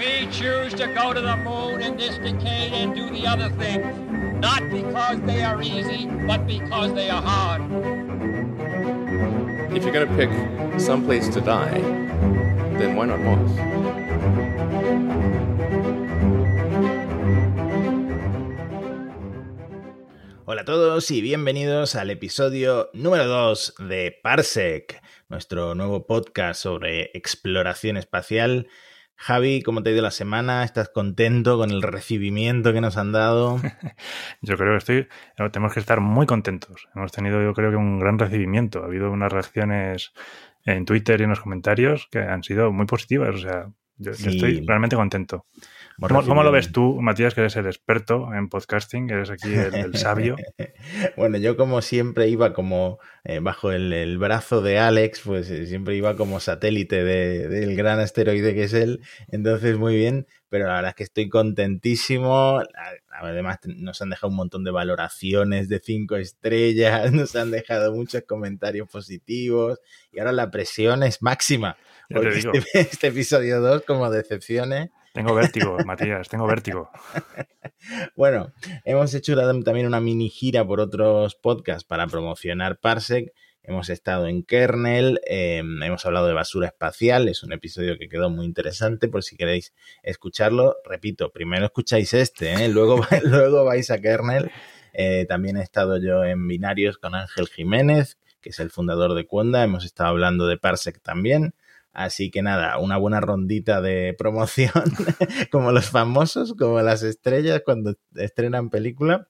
We choose to go to the moon in this decade and do the other thing, not because they are easy, but because they are hard. If you're going to pick some place to die, then why not Mars? Hola a todos y bienvenidos al episodio número 2 de Parsec, nuestro nuevo podcast sobre exploración espacial. Javi, ¿cómo te ha ido la semana? ¿Estás contento con el recibimiento que nos han dado? Yo creo que estoy, tenemos que estar muy contentos. Hemos tenido, yo creo que un gran recibimiento. Ha habido unas reacciones en Twitter y en los comentarios que han sido muy positivas. O sea, yo, yo estoy realmente contento. ¿Cómo, ¿Cómo, lo ves tú, Matías, que eres el experto en podcasting, eres aquí el, el sabio? bueno, yo como siempre iba como eh, bajo el, el, brazo de Alex, pues eh, siempre iba como satélite del de, gran asteroide que es él, entonces muy bien, pero la verdad es que estoy contentísimo, además nos han dejado un montón de valoraciones de cinco estrellas, nos han dejado muchos comentarios positivos y ahora la presión es máxima, porque este, este, episodio 2 como decepciones tengo vértigo, Matías, tengo vértigo. bueno, hemos hecho también una mini gira por otros podcasts para promocionar Parsec. Hemos estado en Kernel, eh, hemos hablado de basura espacial, es un episodio que quedó muy interesante por si queréis escucharlo. Repito, primero escucháis este, ¿eh? luego, luego vais a Kernel. Eh, también he estado yo en Binarios con Ángel Jiménez, que es el fundador de Cuenda. Hemos estado hablando de Parsec también. Así que nada, una buena rondita de promoción, como los famosos, como las estrellas cuando estrenan película.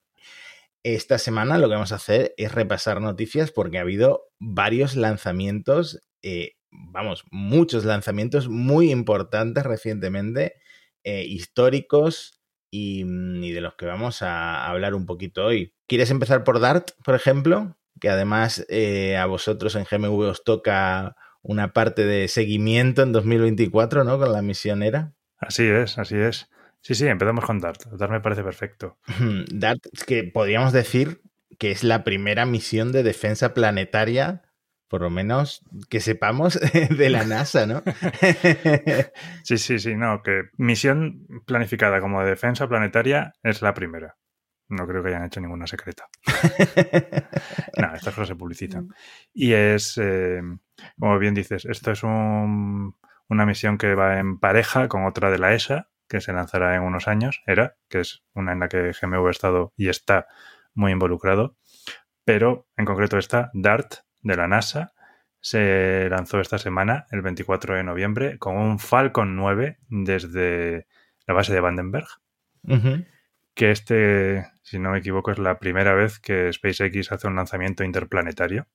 Esta semana lo que vamos a hacer es repasar noticias porque ha habido varios lanzamientos, eh, vamos, muchos lanzamientos muy importantes recientemente, eh, históricos y, y, de los que vamos a hablar un poquito hoy. ¿Quieres empezar por Dart, por ejemplo? Que además eh, a vosotros en GMV os toca una parte de seguimiento en 2024, ¿no? Con la misionera. Así es, así es. Sí, sí, empezamos con Dart. Dart me parece perfecto. Dart, es que podríamos decir que es la primera misión de defensa planetaria, por lo menos que sepamos, de la NASA, ¿no? sí, sí, sí, no, que misión planificada como de defensa planetaria es la primera. No creo que hayan hecho ninguna secreta. no, estas cosas se publicitan. Y es, eh, como bien dices, esto es un, una misión que va en pareja con otra de la ESA, que se lanzará en unos años, era, que es una en la que GMV ha estado y está muy involucrado. Pero en concreto esta, DART, de la NASA, se lanzó esta semana, el 24 de noviembre, con un Falcon 9 desde la base de Vandenberg. Uh -huh que este, si no me equivoco, es la primera vez que SpaceX hace un lanzamiento interplanetario.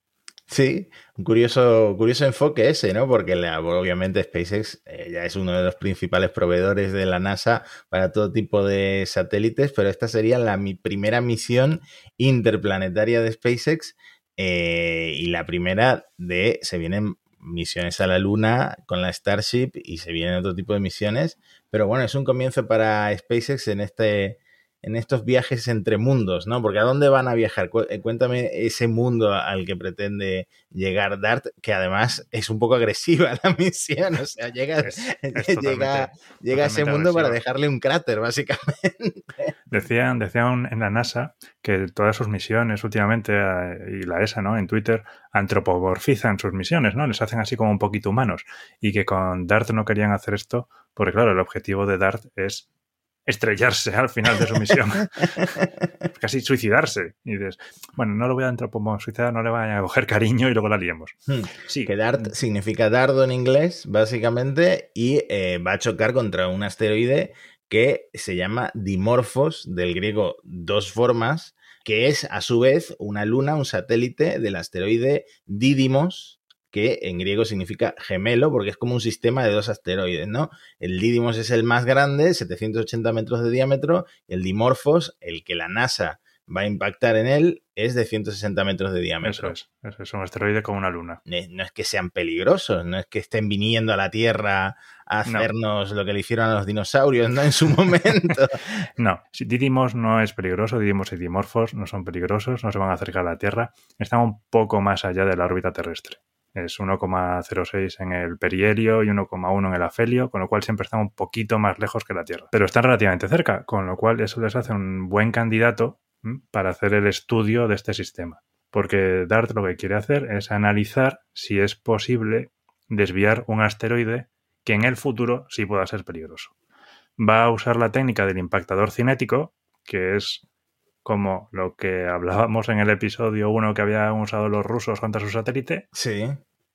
Sí, un curioso, curioso enfoque ese, ¿no? Porque la, obviamente SpaceX eh, ya es uno de los principales proveedores de la NASA para todo tipo de satélites, pero esta sería la mi primera misión interplanetaria de SpaceX eh, y la primera de, se vienen misiones a la Luna con la Starship y se vienen otro tipo de misiones, pero bueno, es un comienzo para SpaceX en este en estos viajes entre mundos, ¿no? Porque ¿a dónde van a viajar? eh, Cuéntame ese mundo al que pretende llegar Dart, que además es un poco agresiva la misión, o sea, llega, es, es llega, llega a ese mundo para dejarle un cráter, básicamente. Decían, decían en la NASA que todas sus misiones últimamente, y la ESA, ¿no? En Twitter, antropomorfizan sus misiones, ¿no? Les hacen así como un poquito humanos. Y que con Dart no querían hacer esto, porque claro, el objetivo de Dart es estrellarse al final de su misión. Casi suicidarse. Y dices, bueno, no lo voy a antropomorfizar, no le vayan a coger cariño y luego la liemos. Hmm. Sí. Que dart significa dardo en inglés, básicamente, y eh, va a chocar contra un asteroide que se llama Dimorphos, del griego dos formas, que es a su vez una luna, un satélite del asteroide Didymos, que en griego significa gemelo, porque es como un sistema de dos asteroides, ¿no? El Didymos es el más grande, 780 metros de diámetro, y el Dimorphos, el que la NASA va a impactar en él, es de 160 metros de diámetro. Eso es, eso es un asteroide como una luna. No es que sean peligrosos, no es que estén viniendo a la Tierra a hacernos no. lo que le hicieron a los dinosaurios, ¿no? En su momento. no, si Didymos no es peligroso, Didymos y Dimorphos no son peligrosos, no se van a acercar a la Tierra, están un poco más allá de la órbita terrestre es 1,06 en el perihelio y 1,1 en el afelio, con lo cual siempre están un poquito más lejos que la Tierra. Pero están relativamente cerca, con lo cual eso les hace un buen candidato para hacer el estudio de este sistema. Porque DART lo que quiere hacer es analizar si es posible desviar un asteroide que en el futuro sí pueda ser peligroso. Va a usar la técnica del impactador cinético, que es como lo que hablábamos en el episodio 1 que habían usado los rusos contra su satélite. Sí.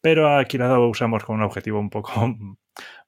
Pero aquí lo usamos con un objetivo un poco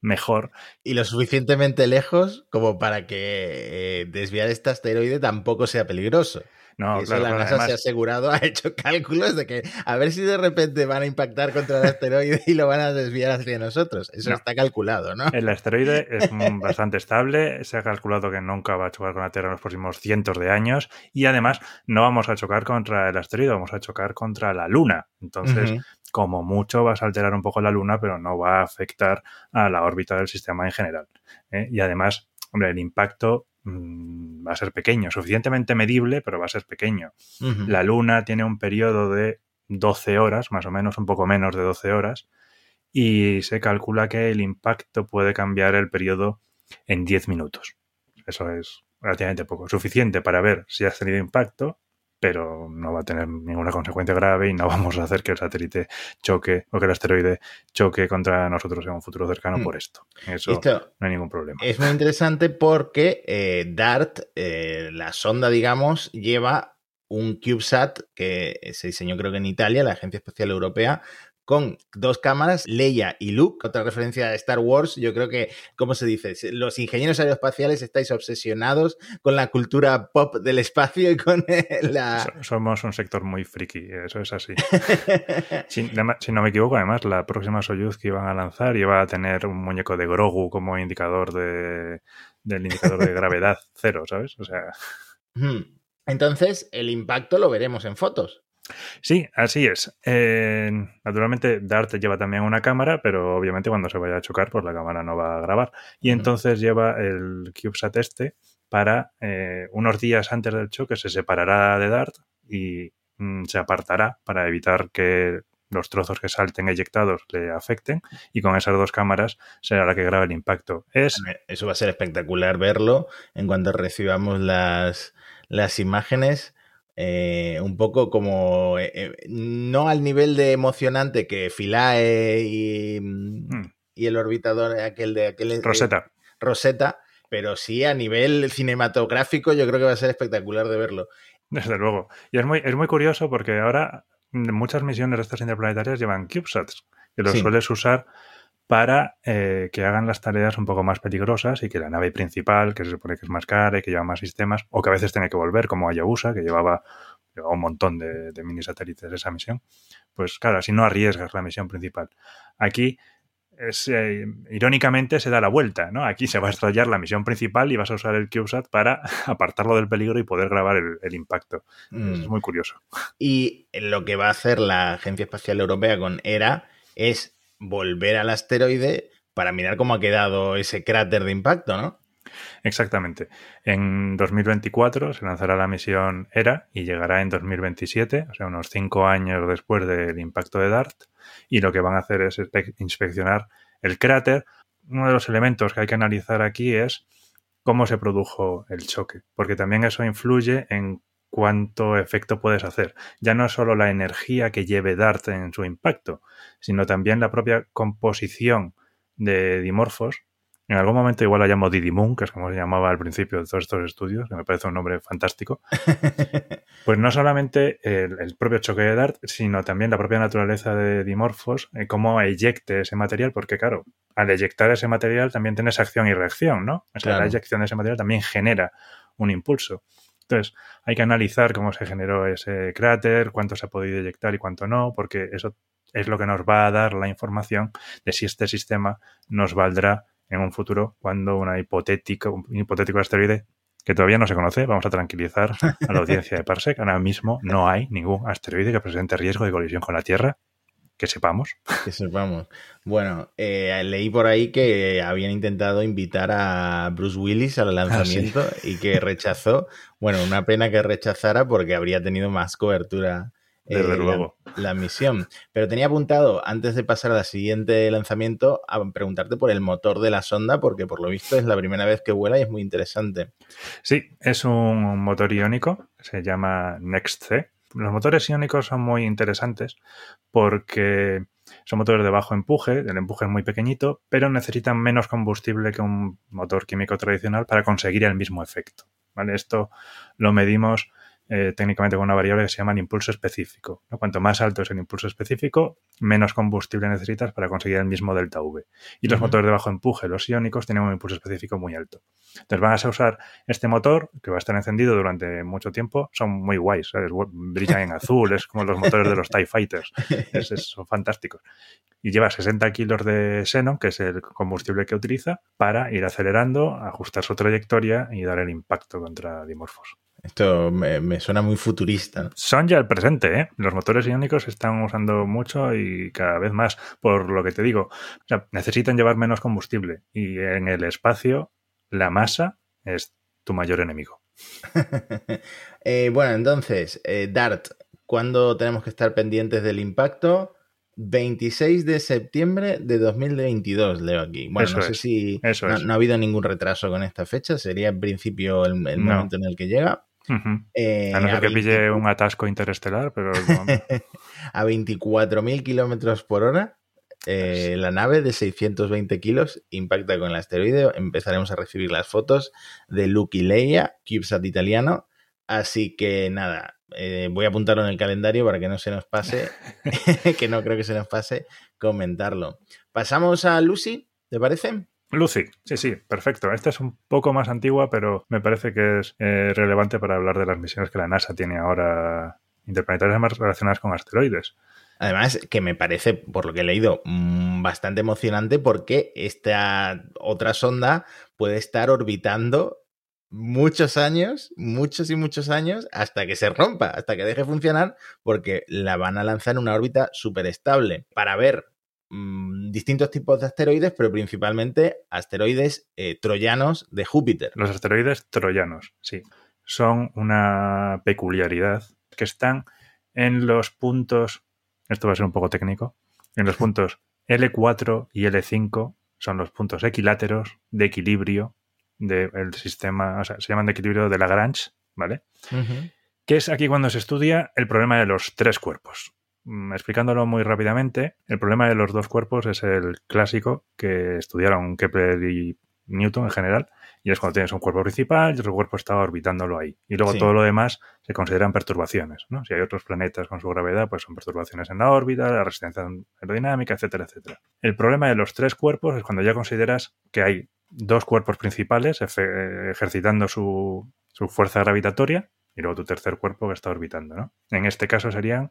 mejor. Y lo suficientemente lejos como para que eh, desviar este asteroide tampoco sea peligroso. No, eso la NASA se ha asegurado, ha hecho cálculos de que a ver si de repente van a impactar contra el asteroide y lo van a desviar hacia nosotros. Eso está calculado, ¿no? El asteroide es bastante estable, se ha calculado que nunca va a chocar con la Tierra en los próximos cientos de años y además no vamos a chocar contra el asteroide, vamos a chocar contra la Luna. Entonces, como mucho vas a alterar un poco la Luna, pero no va a afectar a la órbita del sistema en general. ¿eh? Y además, hombre, el impacto Mm, va a ser pequeño, suficientemente medible, pero va a ser pequeño. La Luna tiene un periodo de 12 horas, más o menos, un poco menos de 12 horas, y se calcula que el impacto puede cambiar el periodo en 10 minutos. Eso es relativamente poco, suficiente para ver si has tenido impacto pero no va a tener ninguna consecuencia grave y no vamos a hacer que el satélite choque o que el asteroide choque contra nosotros en un futuro cercano mm. por esto. Eso no hay ningún problema. Es muy interesante porque eh, DART, eh, la sonda, digamos, lleva un CubeSat que se diseñó creo que en Italia, la Agencia Espacial Europea, con dos cámaras, Leia y Luke, otra referencia a Star Wars. Yo creo que, ¿cómo se dice? Los ingenieros aeroespaciales estáis obsesionados con la cultura pop del espacio y con la... Somos un sector muy friki, eso es así. si, no me equivoco, además, la próxima Soyuz que iban a lanzar iba a tener un muñeco de Grogu como indicador de, del indicador de gravedad cero, ¿sabes? O sea... Entonces, el impacto lo veremos en fotos. Sí, así es. Eh, naturalmente, Dart lleva también una cámara, pero obviamente cuando se vaya a chocar, pues la cámara no va a grabar. Y entonces lleva el CubeSat este para eh, unos días antes del choque se separará de Dart y mm, se apartará para evitar que los trozos que salten eyectados le afecten y con esas dos cámaras será la que grabe el impacto. Es... Eso va a ser espectacular verlo en cuanto recibamos las, las imágenes eh, un poco como, eh, eh, no al nivel de emocionante que Philae y, mm, hmm. y el orbitador aquel de aquel... Rosetta. Rosetta, pero sí a nivel cinematográfico yo creo que va a ser espectacular de verlo. Desde luego. Y es muy, es muy curioso porque ahora muchas misiones de estas interplanetarias llevan CubeSats, que los sueles usar para eh, que hagan las tareas un poco más peligrosas y que la nave principal, que se supone que es más cara y que lleva más sistemas, o que a veces tiene que volver, como Hayabusa, que llevaba, un montón de, mini satélites esa misión, pues claro, así no arriesgas la misión principal. Aquí, eh, irónicamente, se da la vuelta, ¿no? Aquí se va a estrellar la misión principal y vas a usar el CubeSat para apartarlo del peligro y poder grabar el, impacto. Es mm. muy curioso. Y lo que va a hacer la Agencia Espacial Europea con ERA es volver al asteroide para mirar cómo ha quedado ese cráter de impacto, ¿no? Exactamente. En 2024 se lanzará la misión ERA y llegará en 2027, o sea, unos cinco años después del impacto de DART. Y lo que van a hacer es inspeccionar el cráter. Uno de los elementos que hay que analizar aquí es cómo se produjo el choque, porque también eso influye en cuánto efecto puedes hacer. Ya no solo la energía que lleve Dart en su impacto, sino también la propia composición de dimorfos. En algún momento igual la llamo Didimun, que es como se llamaba al principio de todos estos estudios, que me parece un nombre fantástico. pues no solamente el, propio choque de Dart, sino también la propia naturaleza de dimorfos, eh, cómo eyecte ese material, porque claro, al eyectar ese material también tienes acción y reacción, ¿no? O sea, la eyección de ese material también genera un impulso. Entonces, hay que analizar cómo se generó ese cráter, cuánto se ha podido eyectar y cuánto no, porque eso es lo que nos va a dar la información de si este sistema nos valdrá en un futuro cuando una hipotética, un hipotético asteroide que todavía no se conoce, vamos a tranquilizar a la audiencia de Parsec. Ahora mismo no hay ningún asteroide que presente riesgo de colisión con la Tierra que sepamos. Que sepamos. Bueno, eh, leí por ahí que habían intentado invitar a Bruce Willis al ah, lanzamiento y que rechazó. Bueno, una pena que rechazara porque habría tenido más cobertura Desde eh, luego. La, la, misión. Pero tenía apuntado, antes de pasar al siguiente lanzamiento, a preguntarte por el motor de la sonda, porque por lo visto es la primera vez que vuela y es muy interesante. Sí, es un motor iónico, se llama NextC. Los motores iónicos son muy interesantes porque son motores de bajo empuje, el empuje es muy pequeñito, pero necesitan menos combustible que un motor químico tradicional para conseguir el mismo efecto. ¿vale? Esto lo medimos eh, técnicamente con una variable que se llama el impulso específico. ¿no? Cuanto más alto es el impulso específico, menos combustible necesitas para conseguir el mismo delta V. Y los uh -huh. motores de bajo empuje, los iónicos, tienen un impulso específico muy alto. Entonces van a usar este motor, que va a estar encendido durante mucho tiempo, son muy guays, ¿sabes? brillan en azul, es como los motores de los TIE Fighters, es, es, son fantásticos. Y lleva 60 kilos de xenon, que es el combustible que utiliza, para ir acelerando, ajustar su trayectoria y dar el impacto contra dimorfos. Esto me, me, suena muy futurista. Son ya el presente, ¿eh? Los motores iónicos se están usando mucho y cada vez más, por lo que te digo. O sea, necesitan llevar menos combustible y en el espacio la masa es tu mayor enemigo. eh, bueno, entonces, eh, Dart, ¿cuándo tenemos que estar pendientes del impacto? 26 de septiembre de 2022, leo aquí. Bueno, eso no sé es, si eso no, no, ha habido ningún retraso con esta fecha, sería en principio el, el No. momento en el que llega. Uh -huh. Eh, a no ser que 20 pille un atasco interestelar, pero a 24.000 kilómetros por hora. Eh, la nave de 620 kilos impacta con el asteroide. Empezaremos a recibir las fotos de Luke y Leia, CubeSat italiano. Así que nada, eh, voy a apuntarlo en el calendario para que no se nos pase, que no creo que se nos pase comentarlo. Pasamos a Lucy, ¿te parece? Lucy, sí, sí, perfecto. Esta es un poco más antigua, pero me parece que es eh, relevante para hablar de las misiones que la NASA tiene ahora interplanetarias más relacionadas con asteroides. Además, que me parece, por lo que he leído, mmm, bastante emocionante porque esta otra sonda puede estar orbitando muchos años, muchos y muchos años, hasta que se rompa, hasta que deje funcionar, porque la van a lanzar en una órbita súper estable para ver mmm, distintos tipos de asteroides, pero principalmente asteroides eh, troyanos de Júpiter. Los asteroides troyanos, sí, son una peculiaridad que están en los puntos, esto va a ser un poco técnico, en los puntos L4 y L5 son los puntos equiláteros de equilibrio del sistema, o sea, se llaman de equilibrio de Lagrange, ¿vale? Uh -huh. Que es aquí cuando se estudia el problema de los tres cuerpos. Mm, explicándolo muy rápidamente, el problema de los dos cuerpos es el clásico que estudiaron Kepler y Newton en general, y es cuando tienes un cuerpo principal y otro cuerpo está orbitándolo ahí. Y luego sí. todo lo demás se consideran perturbaciones. ¿no? Si hay otros planetas con su gravedad, pues son perturbaciones en la órbita, la resistencia aerodinámica, etcétera, etcétera. El problema de los tres cuerpos es cuando ya consideras que hay dos cuerpos principales ejercitando su, su fuerza gravitatoria y luego tu tercer cuerpo que está orbitando. ¿no? En este caso serían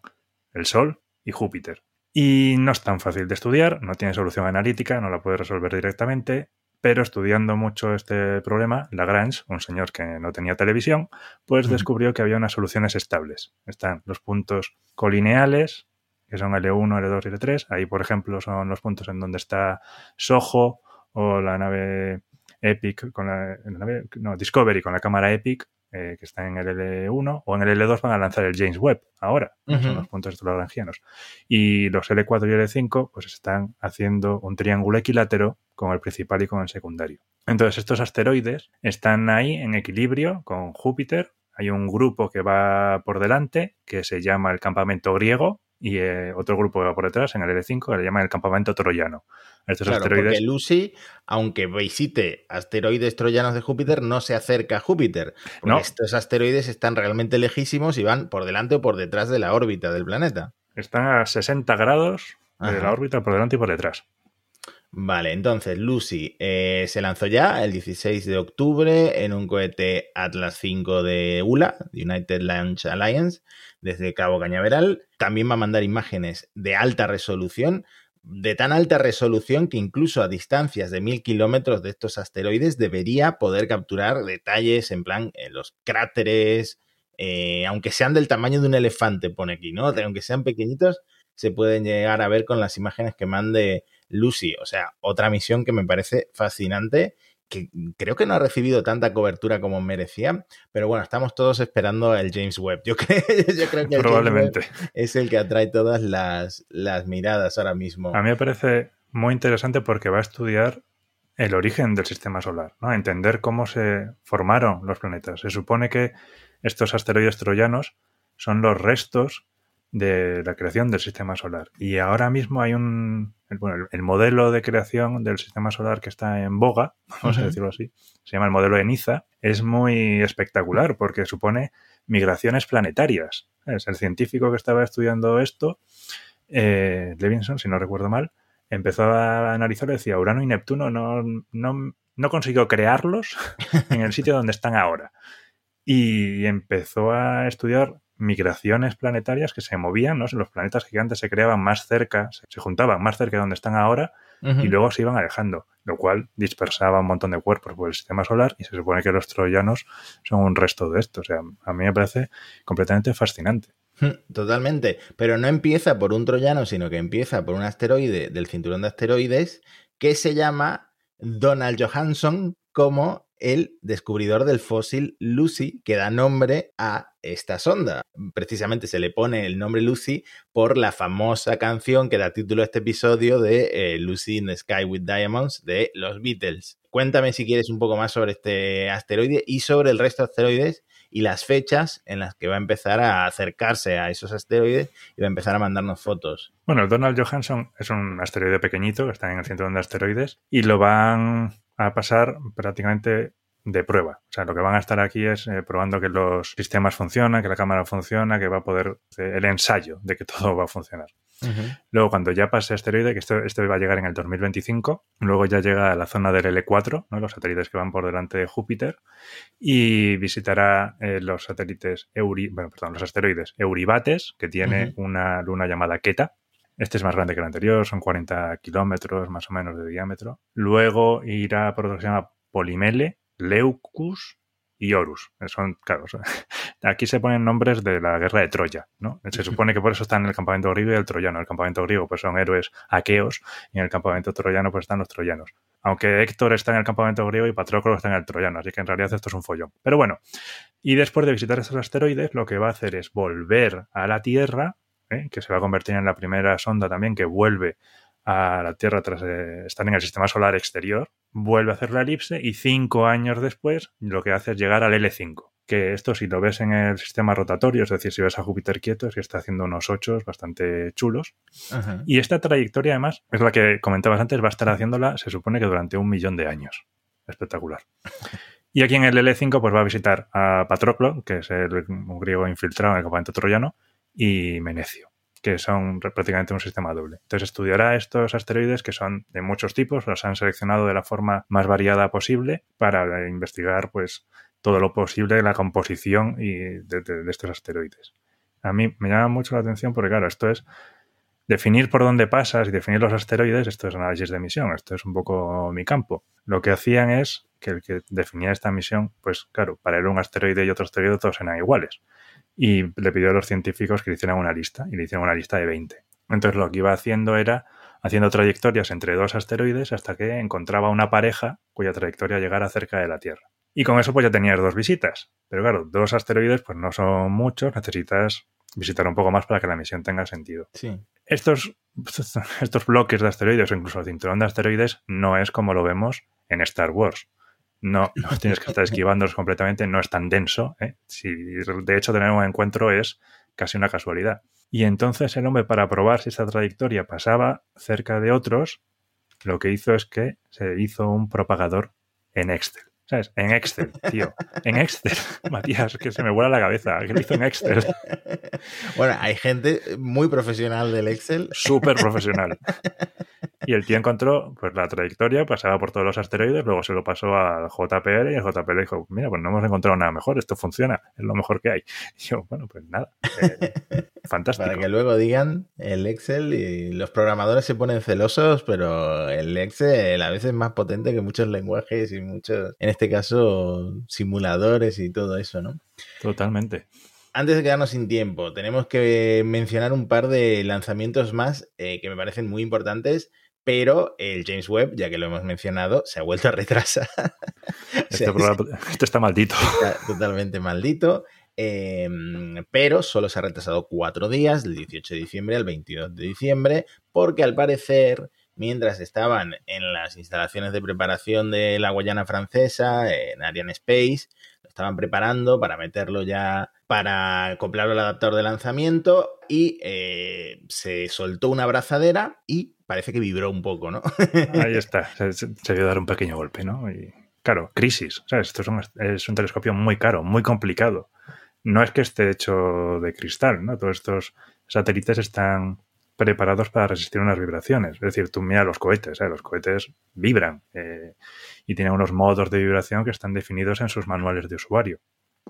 el Sol y Júpiter. Y no es tan fácil de estudiar, no tiene solución analítica, no la puedes resolver directamente, pero estudiando mucho este problema, Lagrange, un señor que no tenía televisión, pues descubrió que había unas soluciones estables. Están los puntos colineales, que son L1, L2 y L3. Ahí, por ejemplo, son los puntos en donde está Soho o la nave Epic con la, la nave, no, Discovery con la cámara Epic, eh, que está en el L1 o en el L2 van a lanzar el James Webb ahora, uh -huh. son los puntos estos lagrangianos. Y los L4 y L5 pues están haciendo un triángulo equilátero con el principal y con el secundario. Entonces estos asteroides están ahí en equilibrio con Júpiter. Hay un grupo que va por delante que se llama el campamento griego y eh, otro grupo que va por detrás en el L5 que le llaman el campamento troyano. Estos claro, asteroides... porque Lucy, aunque visite asteroides troyanos de Júpiter, no se acerca a Júpiter. Porque no. estos asteroides están realmente lejísimos y van por delante o por detrás de la órbita del planeta. Están a 60 grados Ajá. de la órbita por delante y por detrás. Vale, entonces Lucy eh, se lanzó ya el 16 de octubre en un cohete Atlas V de ULA, United Launch Alliance, desde Cabo Cañaveral. También va a mandar imágenes de alta resolución, de tan alta resolución que incluso a distancias de mil kilómetros de estos asteroides debería poder capturar detalles en plan en los cráteres, eh, aunque sean del tamaño de un elefante, pone aquí, ¿no? Aunque sean pequeñitos, se pueden llegar a ver con las imágenes que mande Lucy. O sea, otra misión que me parece fascinante que creo que no ha recibido tanta cobertura como merecía, pero bueno, estamos todos esperando el James Webb. Yo creo, yo creo que el Probablemente. James Webb es el que atrae todas las, las miradas ahora mismo. A mí me parece muy interesante porque va a estudiar el origen del sistema solar, ¿no? entender cómo se formaron los planetas. Se supone que estos asteroides troyanos son los restos de la creación del sistema solar. Y ahora mismo hay un. Bueno, el, modelo de creación del sistema solar que está en boga, vamos a decirlo así, se llama el modelo de Niza, es muy espectacular porque supone migraciones planetarias. Es el científico que estaba estudiando esto, eh, Levinson, si no recuerdo mal, empezó a analizarlo y decía: Urano y Neptuno no, no, no consiguió crearlos en el sitio donde están ahora. Y empezó a estudiar migraciones planetarias que se movían, ¿no? Los planetas gigantes se creaban más cerca, se, juntaban más cerca de donde están ahora y luego se iban alejando, lo cual dispersaba un montón de cuerpos por el sistema solar y se supone que los troyanos son un resto de esto. O sea, a mí me parece completamente fascinante. Totalmente, pero no empieza por un troyano, sino que empieza por un asteroide del cinturón de asteroides que se llama Donald Johansson como el descubridor del fósil Lucy, que da nombre a esta sonda. Precisamente se le pone el nombre Lucy por la famosa canción que da título a este episodio de eh, Lucy in the Sky with Diamonds de los Beatles. Cuéntame si quieres un poco más sobre este asteroide y sobre el resto de asteroides y las fechas en las que va a empezar a acercarse a esos asteroides y va a empezar a mandarnos fotos. Bueno, Donald Johansson es un asteroide pequeñito que está en el centro de asteroides y lo van a pasar prácticamente de prueba. O sea, lo que van a estar aquí es eh, probando que los sistemas funcionan, que la cámara funciona, que va a poder eh, el ensayo de que todo va a funcionar. Luego, cuando ya pase asteroide, que esto, esto, va a llegar en el 2025, luego ya llega a la zona del L4, ¿no? los satélites que van por delante de Júpiter, y visitará eh, los satélites Euri, bueno, perdón, los asteroides Euribates, que tiene una luna llamada Keta, este es más grande que el anterior, son 40 kilómetros más o menos de diámetro. Luego irá por otro que se llama Polimele, Leucus y Horus. Son, claro, aquí se ponen nombres de la guerra de Troya, ¿no? Se supone que por eso están en el campamento griego y el troyano. El campamento griego pues son héroes aqueos y en el campamento troyano pues están los troyanos. Aunque Héctor está en el campamento griego y Patroclo está en el troyano, así que en realidad esto es un follón. Pero bueno, y después de visitar estos asteroides, lo que va a hacer es volver a la Tierra, ¿eh? que se va a convertir en la primera sonda también que vuelve a la Tierra tras eh, estar en el sistema solar exterior, vuelve a hacer la elipse y cinco años después lo que hace es llegar al L5. Que esto si lo ves en el sistema rotatorio, es decir, si ves a Júpiter quieto, es que está haciendo unos ochos bastante chulos. Y esta trayectoria además es la que comentabas antes, va a estar haciéndola, se supone que durante un millón de años. Espectacular. Y aquí en el L5 pues va a visitar a Patroclo, que es el, un griego infiltrado en el campamento troyano, y Menecio que son prácticamente un sistema doble. Entonces estudiará estos asteroides que son de muchos tipos, los han seleccionado de la forma más variada posible para investigar pues todo lo posible de la composición y de, estos asteroides. A mí me llama mucho la atención porque claro, esto es definir por dónde pasas y definir los asteroides, esto es análisis de emisión, esto es un poco mi campo. Lo que hacían es que el que definía esta misión, pues claro, para él un asteroide y otro asteroide todos eran iguales y le pidió a los científicos que le hicieran una lista y le hicieron una lista de 20. Entonces lo que iba haciendo era haciendo trayectorias entre dos asteroides hasta que encontraba una pareja cuya trayectoria llegara cerca de la Tierra. Y con eso pues ya tenías dos visitas. Pero claro, dos asteroides pues no son muchos, necesitas visitar un poco más para que la misión tenga sentido. Sí. Estos, estos bloques de asteroides o incluso el cinturón de asteroides no es como lo vemos en Star Wars no, no tienes que estar esquivándolos completamente, no es tan denso. ¿eh? Si de hecho tener un encuentro es casi una casualidad. Y entonces el hombre, para probar si esa trayectoria pasaba cerca de otros, lo que hizo es que se hizo un propagador en Excel. ¿Sabes? En Excel, tío. En Excel. Matías, que se me vuela la cabeza. ¿Qué lo hizo en Excel? Bueno, hay gente muy profesional del Excel. Súper profesional. Y el tío encontró pues la trayectoria, pasaba por todos los asteroides, luego se lo pasó al JPL y el JPL dijo, mira, pues no hemos encontrado nada mejor, esto funciona, es lo mejor que hay. Y yo, bueno, pues nada, eh, fantástico. Para que luego digan el Excel y los programadores se ponen celosos, pero el Excel a veces es más potente que muchos lenguajes y muchos, en este caso, simuladores y todo eso, ¿no? Totalmente antes de quedarnos sin tiempo, tenemos que mencionar un par de lanzamientos más eh, que me parecen muy importantes pero el James Webb, ya que lo hemos mencionado, se ha vuelto a retrasar. Este, este, está maldito. Está totalmente maldito. Em, pero solo se ha retrasado cuatro días, del 18 de diciembre al 22 de diciembre, porque al parecer, mientras estaban en las instalaciones de preparación de la Guayana francesa, en Ariane Space, lo estaban preparando para meterlo ya, para acoplarlo al adaptador de lanzamiento y eh, se soltó una abrazadera y parece que vibró un poco, ¿no? Ahí está, se, se, dio dar un pequeño golpe, ¿no? Y claro, crisis, ¿sabes? Esto es un, es un telescopio muy caro, muy complicado no es que esté hecho de cristal, ¿no? Todos estos satélites están preparados para resistir unas vibraciones. Es decir, tú mira los cohetes, ¿eh? los cohetes vibran eh, y tienen unos modos de vibración que están definidos en sus manuales de usuario.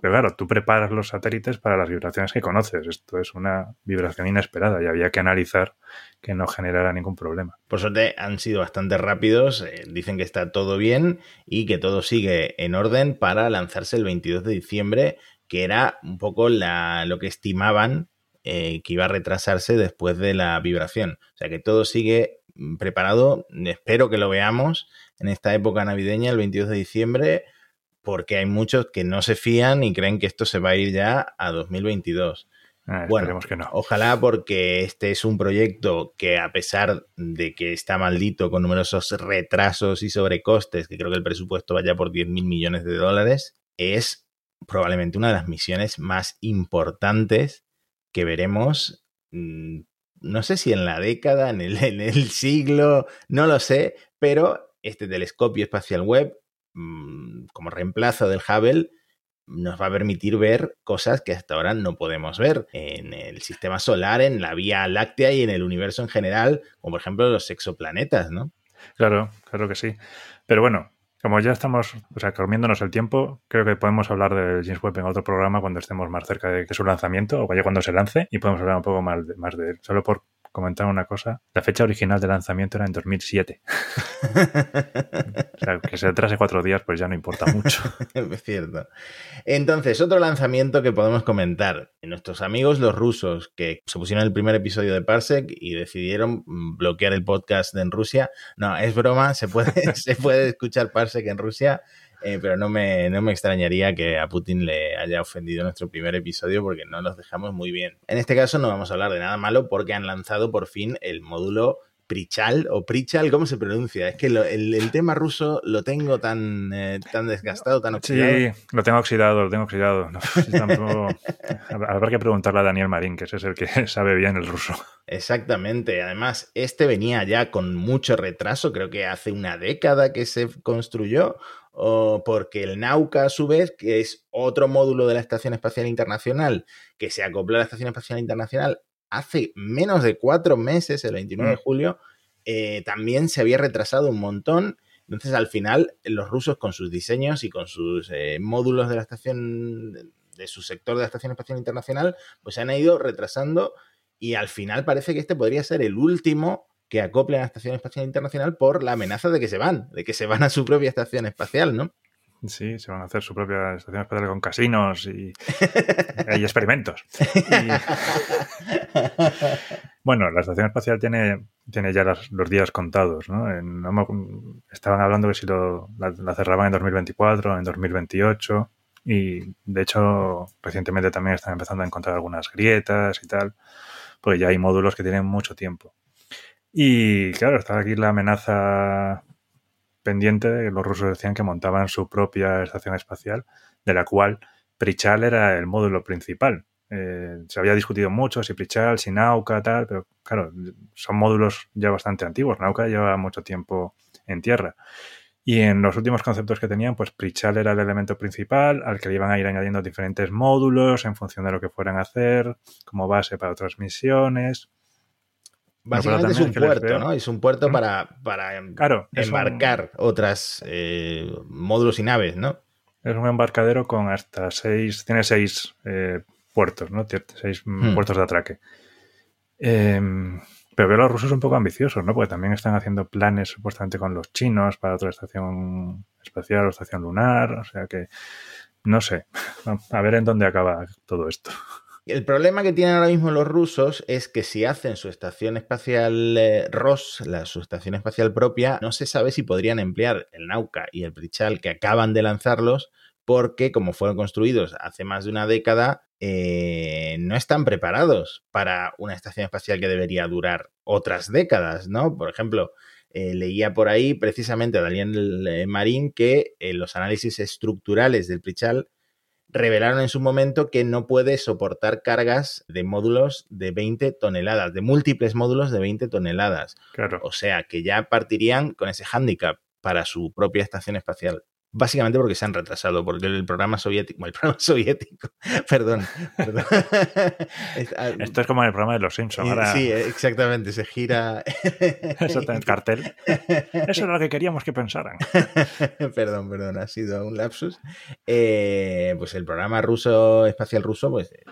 Pero claro, tú preparas los satélites para las vibraciones que conoces. Esto es una vibración inesperada y había que analizar que no generara ningún problema. Por suerte han sido bastante rápidos, eh, dicen que está todo bien y que todo sigue en orden para lanzarse el 22 de diciembre que era un poco la, lo que estimaban eh, que iba a retrasarse después de la vibración. O sea que todo sigue mm, preparado. Espero que lo veamos en esta época navideña, el 22 de diciembre, porque hay muchos que no se fían y creen que esto se va a ir ya a 2022. Ah, bueno, que no. ojalá porque este es un proyecto que a pesar de que está maldito con numerosos retrasos y sobrecostes, que creo que el presupuesto vaya por 10 mil millones de dólares, es probablemente una de las misiones más importantes que veremos, mm, no sé si en la década, en el, en el siglo, no lo sé, pero este telescopio espacial web, como reemplazo del Hubble, nos va a permitir ver cosas que hasta ahora no podemos ver en el sistema solar, en la Vía Láctea y en el universo en general, como por ejemplo los exoplanetas, ¿no? Claro, claro que sí. Pero bueno, como ya estamos, o sea, comiéndonos el tiempo, creo que podemos hablar de James Webb en otro programa cuando estemos más cerca de, su lanzamiento o vaya cuando se lance y podemos hablar un poco más de, más de él. Solo por comentar una cosa. La fecha original de lanzamiento era en 2007. o sea, que se retrase cuatro días, pues ya no importa mucho. es cierto. Entonces, otro lanzamiento que podemos comentar. Nuestros amigos los rusos que se pusieron el primer episodio de Parsec y decidieron bloquear el podcast en Rusia. No, es broma, se puede, se puede escuchar Parsec en Rusia. Eh, pero no me, no me extrañaría que a Putin le haya ofendido nuestro primer episodio porque no los dejamos muy bien. En este caso no vamos a hablar de nada malo porque han lanzado por fin el módulo Prichal o Prichal, ¿cómo se pronuncia? Es que el, tema ruso lo tengo tan, eh, tan desgastado, tan oxidado. Sí, lo tengo oxidado, lo tengo oxidado. habrá que preguntarle a Daniel Marín, que ese es el que sabe bien el ruso. Exactamente. Además, este venía ya con mucho retraso, creo que hace una década que se construyó o porque el Nauka, a su vez, que es otro módulo de la Estación Espacial Internacional, que se acopló a la Estación Espacial Internacional hace menos de cuatro meses, el 29 de mm. julio, eh, también se había retrasado un montón. Entonces, al final, los rusos con sus diseños y con sus eh, módulos de la estación, de su sector de la Estación Espacial Internacional, pues se han ido retrasando y al final parece que este podría ser el último que acoplen a la Estación Espacial Internacional por la amenaza de que se van, de que se van a su propia estación espacial, ¿no? Sí, se van a hacer su propia estación espacial con casinos y, experimentos. bueno, la estación espacial tiene, tiene ya los días contados, ¿no? estaban hablando que si lo, la, cerraban en 2024, en 2028 y de hecho recientemente también están empezando a encontrar algunas grietas y tal, porque ya hay módulos que tienen mucho tiempo. Y claro, está aquí la amenaza pendiente de que los rusos decían que montaban su propia estación espacial, de la cual Prichal era el módulo principal. Eh, se había discutido mucho si Prichal, si Nauka, tal, pero claro, son módulos ya bastante antiguos. Nauka lleva mucho tiempo en tierra. Y en los últimos conceptos que tenían, pues Prichal era el elemento principal al que le iban a ir añadiendo diferentes módulos en función de lo que fueran a hacer, como base para otras misiones. Básicamente es un puerto, ¿no? Es un puerto para, para embarcar otras eh, módulos y naves, ¿no? Es un embarcadero con hasta seis, tiene seis eh, puertos, ¿no? Seis hmm. puertos de atraque. Em, pero veo a los rusos un poco ambiciosos, ¿no? Porque también están haciendo planes supuestamente con los chinos para otra estación espacial o estación lunar. O sea que, no sé. A ver en dónde acaba todo esto. El problema que tienen ahora mismo los rusos es que si hacen su estación espacial eh, ROS, la, su estación espacial propia, no se sabe si podrían emplear el Nauka y el Prichal que acaban de lanzarlos, porque como fueron construidos hace más de una década, eh, no están preparados para una estación espacial que debería durar otras décadas, ¿no? Por ejemplo, eh, leía por ahí precisamente a Daniel Marín que los análisis estructurales del Prichal revelaron en su momento que no puede soportar cargas de módulos de 20 toneladas, de múltiples módulos de 20 toneladas. Claro. O sea, que ya partirían con ese hándicap para su propia estación espacial básicamente porque se han retrasado, porque el programa soviético, el programa soviético, perdón, perdón. Ah, Esto es como el programa de los Simpsons. Ahora... Sí, exactamente, se gira. El cartel. Eso era lo que queríamos que pensaran. perdón, perdón, ha sido un lapsus. Eh, pues el programa ruso, espacial ruso, pues eh,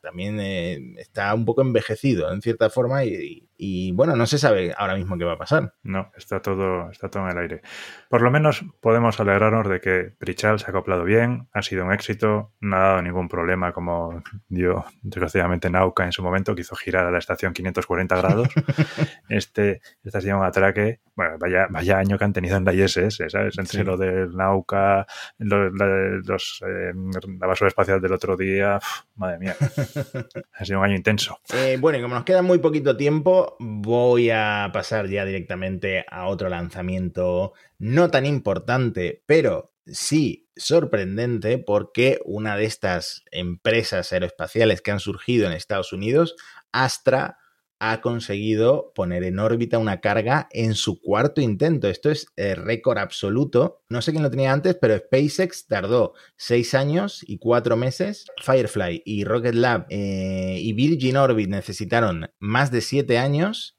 también eh, está un poco envejecido en cierta forma y, y bueno, no se sabe ahora mismo qué va a pasar. No, está todo, está todo en el aire. Por lo menos podemos alegrarnos de que Prichal se ha acoplado bien, ha sido un éxito, no ha dado ningún problema como dio desgraciadamente Nauka en su momento, que hizo girar a la estación 540 grados. este, esta ha sido un atraque, bueno, vaya, vaya año que han tenido en la ISS, ¿sabes? Entre lo del Nauka, los, eh, la basura espacial del otro día, madre mía, ha sido un año intenso. Eh, bueno, y como nos queda muy poquito tiempo, voy a pasar ya directamente a otro lanzamiento no tan importante, pero sí sorprendente porque una de estas empresas aeroespaciales que han surgido en Estados Unidos, Astra, ha conseguido poner en órbita una carga en su cuarto intento. Esto es eh, récord absoluto. No sé quién lo tenía antes, pero SpaceX tardó seis años y cuatro meses. Firefly y Rocket Lab eh, y Virgin Orbit necesitaron más de siete años.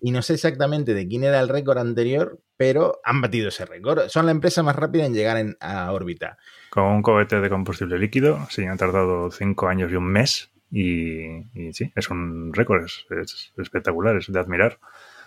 Y no sé exactamente de quién era el récord anterior, pero han batido ese récord. Son la empresa más rápida en llegar a órbita. Con un cohete de combustible líquido, sí, han tardado cinco años y un mes y, sí, es un récord, es, espectacular, es de admirar.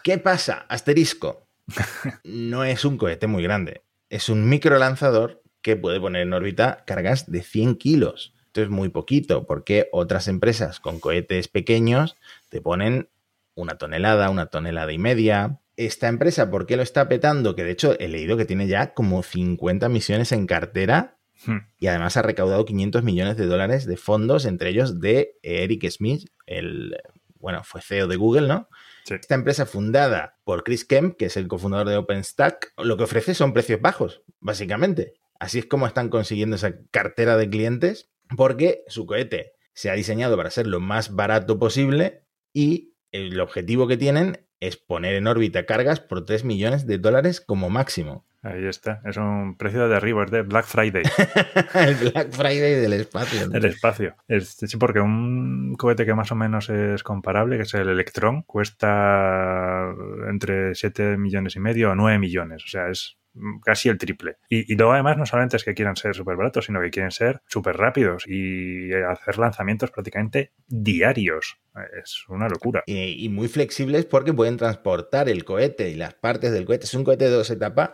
¿Qué pasa? Asterisco. no es un cohete muy grande. Es un micro lanzador que puede poner en órbita cargas de 100 kilos. Esto es muy poquito, porque otras empresas con cohetes pequeños te ponen una tonelada, una tonelada y media. Esta empresa, ¿por qué lo está petando? Que de hecho he leído que tiene ya como 50 misiones en cartera Hmm. Y además ha recaudado 500 millones de dólares de fondos, entre ellos de Eric Smith, el, bueno, fue CEO de Google, ¿no? Esta empresa fundada por Chris Kemp, que es el cofundador de OpenStack, lo que ofrece son precios bajos, básicamente. Así es como están consiguiendo esa cartera de clientes, porque su cohete se ha diseñado para ser lo más barato posible y el objetivo que tienen es poner en órbita cargas por 3 millones de dólares como máximo. Ahí está, es un precio de arriba, es de Black Friday. el Black Friday del espacio. Del espacio. sí, porque un cohete que más o menos es comparable, que es el Electron, cuesta entre 7 millones y medio o 9 millones. O sea, es casi el triple. Y, luego además no solamente es que quieran ser súper baratos, sino que quieren ser súper rápidos y hacer lanzamientos prácticamente diarios. Es una locura. Y, y, muy flexibles porque pueden transportar el cohete y las partes del cohete. Es un cohete de dos etapas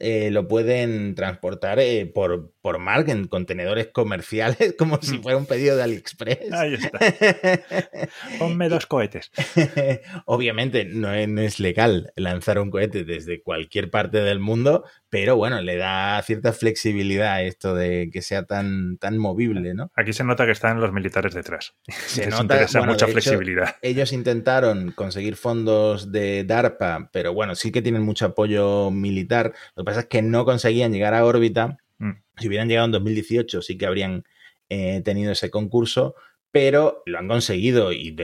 eh, lo pueden transportar eh, por, por mar en contenedores comerciales como si fuera un pedido de AliExpress. Ahí está. Ponme dos cohetes. Obviamente no es, legal lanzar un cohete desde cualquier parte del mundo, pero bueno, le da cierta flexibilidad esto de que sea tan, tan movible, ¿no? Aquí se nota que están los militares detrás. Se nota mucha flexibilidad. ellos intentaron conseguir fondos de DARPA, pero bueno, sí que tienen mucho apoyo militar. Lo que pasa es que no conseguían llegar a órbita. Mm. Si hubieran llegado en 2018, sí que habrían eh, tenido ese concurso, pero lo han conseguido y,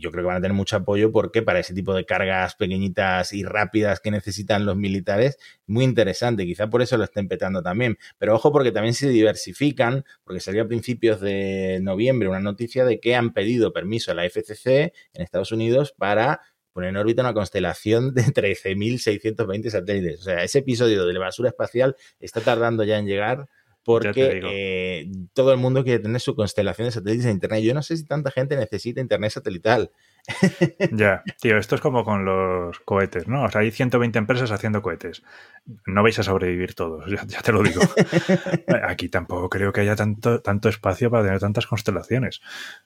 yo creo que van a tener mucho apoyo porque para ese tipo de cargas pequeñitas y rápidas que necesitan los militares, muy interesante, quizá por eso lo estén petando también, pero ojo porque también se diversifican, porque salió a principios de noviembre una noticia de que han pedido permiso a la FCC en Estados Unidos para poner en órbita una constelación de 13.620 satélites. O sea, ese episodio de la basura espacial está tardando ya en llegar porque eh, todo el mundo quiere tener su constelación de satélites en Internet. Yo no sé si tanta gente necesita Internet satelital. ya, tío, esto es como con los cohetes, ¿no? O sea, hay 120 empresas haciendo cohetes. No vais a sobrevivir todos, ya, te lo digo. Aquí tampoco creo que haya tanto, tanto espacio para tener tantas constelaciones.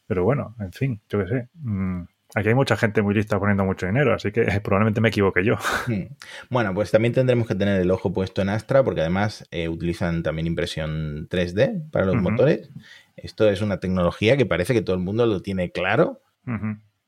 Pero bueno, en fin, yo qué sé. Mm, Aquí hay mucha gente muy lista poniendo mucho dinero, así que probablemente me equivoque yo. Hmm. Bueno, pues también tendremos que tener el ojo puesto en Astra, porque además eh, utilizan también impresión 3D para los motores. Esto es una tecnología que parece que todo el mundo lo tiene claro.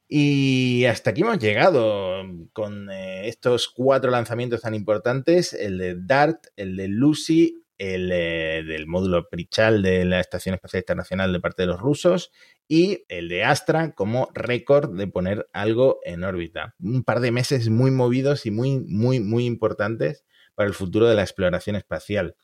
Y hasta aquí hemos llegado con eh, estos cuatro lanzamientos tan importantes: el de DART, el de Lucy, el eh, del módulo Prichal de la Estación Espacial Internacional de parte de los rusos y el de Astra como récord de poner algo en órbita. Un par de meses muy movidos y muy, muy, muy importantes para el futuro de la exploración espacial.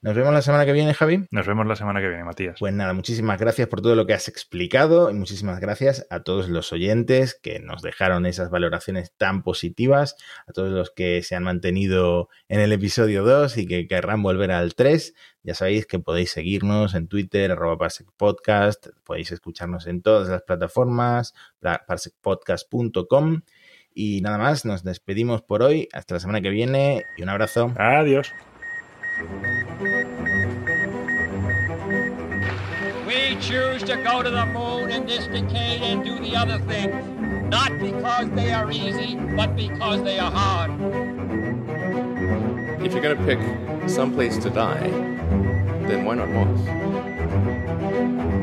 Nos vemos la semana que viene, Javi. Nos vemos la semana que viene, Matías. Pues nada, muchísimas gracias por todo lo que has explicado y muchísimas gracias a todos los oyentes que nos dejaron esas valoraciones tan positivas, a todos los que se han mantenido en el episodio 2 y que querrán volver al 3. Ya sabéis que podéis seguirnos en Twitter, arroba Podcast, podéis escucharnos en todas las plataformas, parsecpodcast.com. Y nada más, nos despedimos por hoy. Hasta la semana que viene y un abrazo. Adiós. We choose to go to the moon in this decade and do the other things, not because they are easy, but because they are hard. If you're going to pick some place to die, then why not Mars?